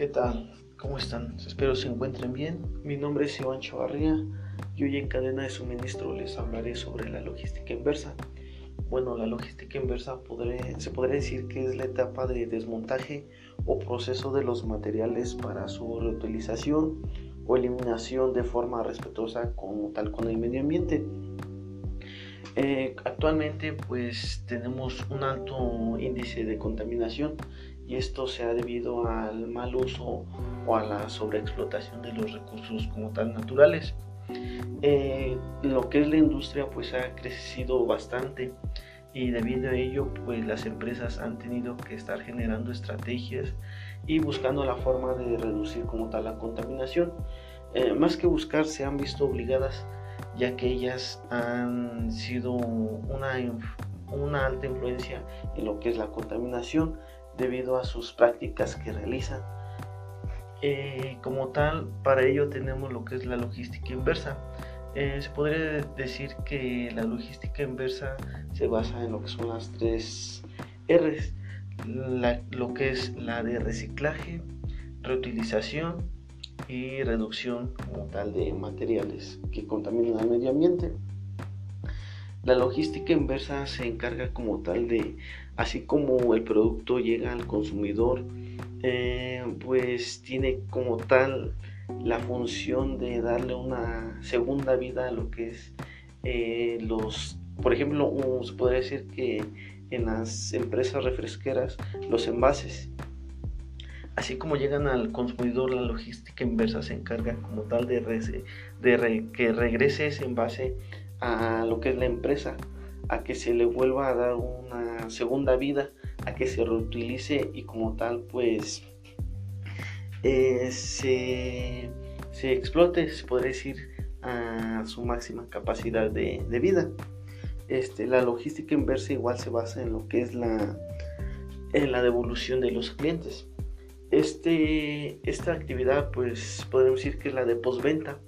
¿Qué tal? ¿Cómo están? Espero se encuentren bien. Mi nombre es Iván Chavarría y hoy en cadena de suministro les hablaré sobre la logística inversa. Bueno, la logística inversa se podría decir que es la etapa de desmontaje o proceso de los materiales para su reutilización o eliminación de forma respetuosa como tal con el medio ambiente. Eh, actualmente pues tenemos un alto índice de contaminación y esto se ha debido al mal uso o a la sobreexplotación de los recursos como tal naturales. Eh, lo que es la industria pues ha crecido bastante y debido a ello pues las empresas han tenido que estar generando estrategias y buscando la forma de reducir como tal la contaminación. Eh, más que buscar se han visto obligadas ya que ellas han sido una, una alta influencia en lo que es la contaminación debido a sus prácticas que realizan. Eh, como tal, para ello tenemos lo que es la logística inversa. Eh, se podría decir que la logística inversa se basa en lo que son las tres R's, lo que es la de reciclaje, reutilización y reducción como tal de materiales que contaminan al medio ambiente. La logística inversa se encarga como tal de, así como el producto llega al consumidor, eh, pues tiene como tal la función de darle una segunda vida a lo que es eh, los, por ejemplo, se podría decir que en las empresas refresqueras los envases. Así como llegan al consumidor, la logística inversa se encarga como tal de, de que regrese ese envase a lo que es la empresa, a que se le vuelva a dar una segunda vida, a que se reutilice y como tal pues eh, se, explote, se podría decir, a su máxima capacidad de, vida. Este, la logística inversa igual se basa en lo que es la, en la devolución de los clientes. Este, esta actividad, pues podemos decir que es la de postventa,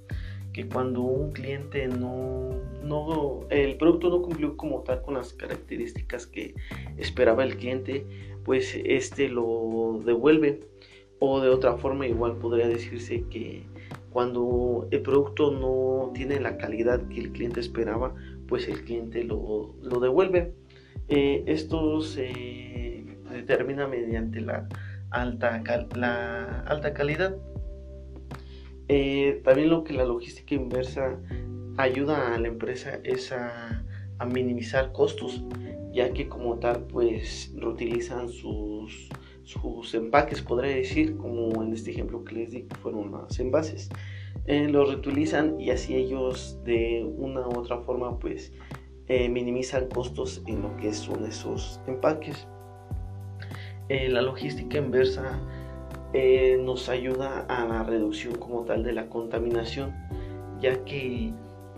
que cuando un cliente no, no, el producto no cumplió como tal con las características que esperaba el cliente, pues este lo devuelve. O de otra forma, igual podría decirse que cuando el producto no tiene la calidad que el cliente esperaba, pues el cliente lo, lo devuelve. Eh, esto se determina mediante la alta, la alta calidad. Eh, también lo que la logística inversa ayuda a la empresa es a, minimizar costos, ya que como tal pues reutilizan sus, sus empaques, podría decir, como en este ejemplo que les di que fueron los envases. Eh, los reutilizan y así ellos de una u otra forma pues eh, minimizan costos en lo que son esos empaques. Eh, la logística inversa eh, nos ayuda a la reducción como tal de la contaminación, ya que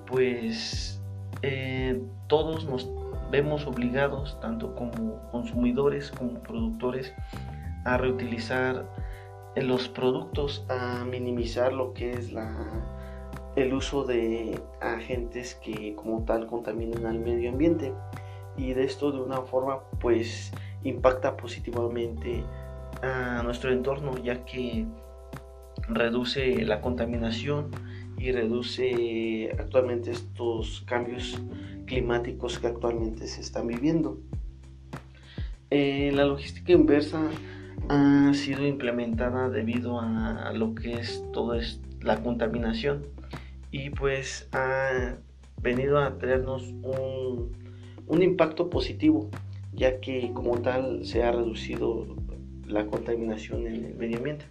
pues eh, todos nos vemos obligados, tanto como consumidores como productores, a reutilizar los productos, a minimizar lo que es la, el uso de agentes que como tal contaminan al medio ambiente. Y de esto de una forma pues impacta positivamente nuestro entorno ya que reduce la contaminación y reduce actualmente estos cambios climáticos que actualmente se están viviendo. Eh, la logística inversa ha sido implementada debido a, lo que es toda la contaminación y pues ha venido a traernos un, un impacto positivo ya que como tal se ha reducido la contaminación en el medio ambiente.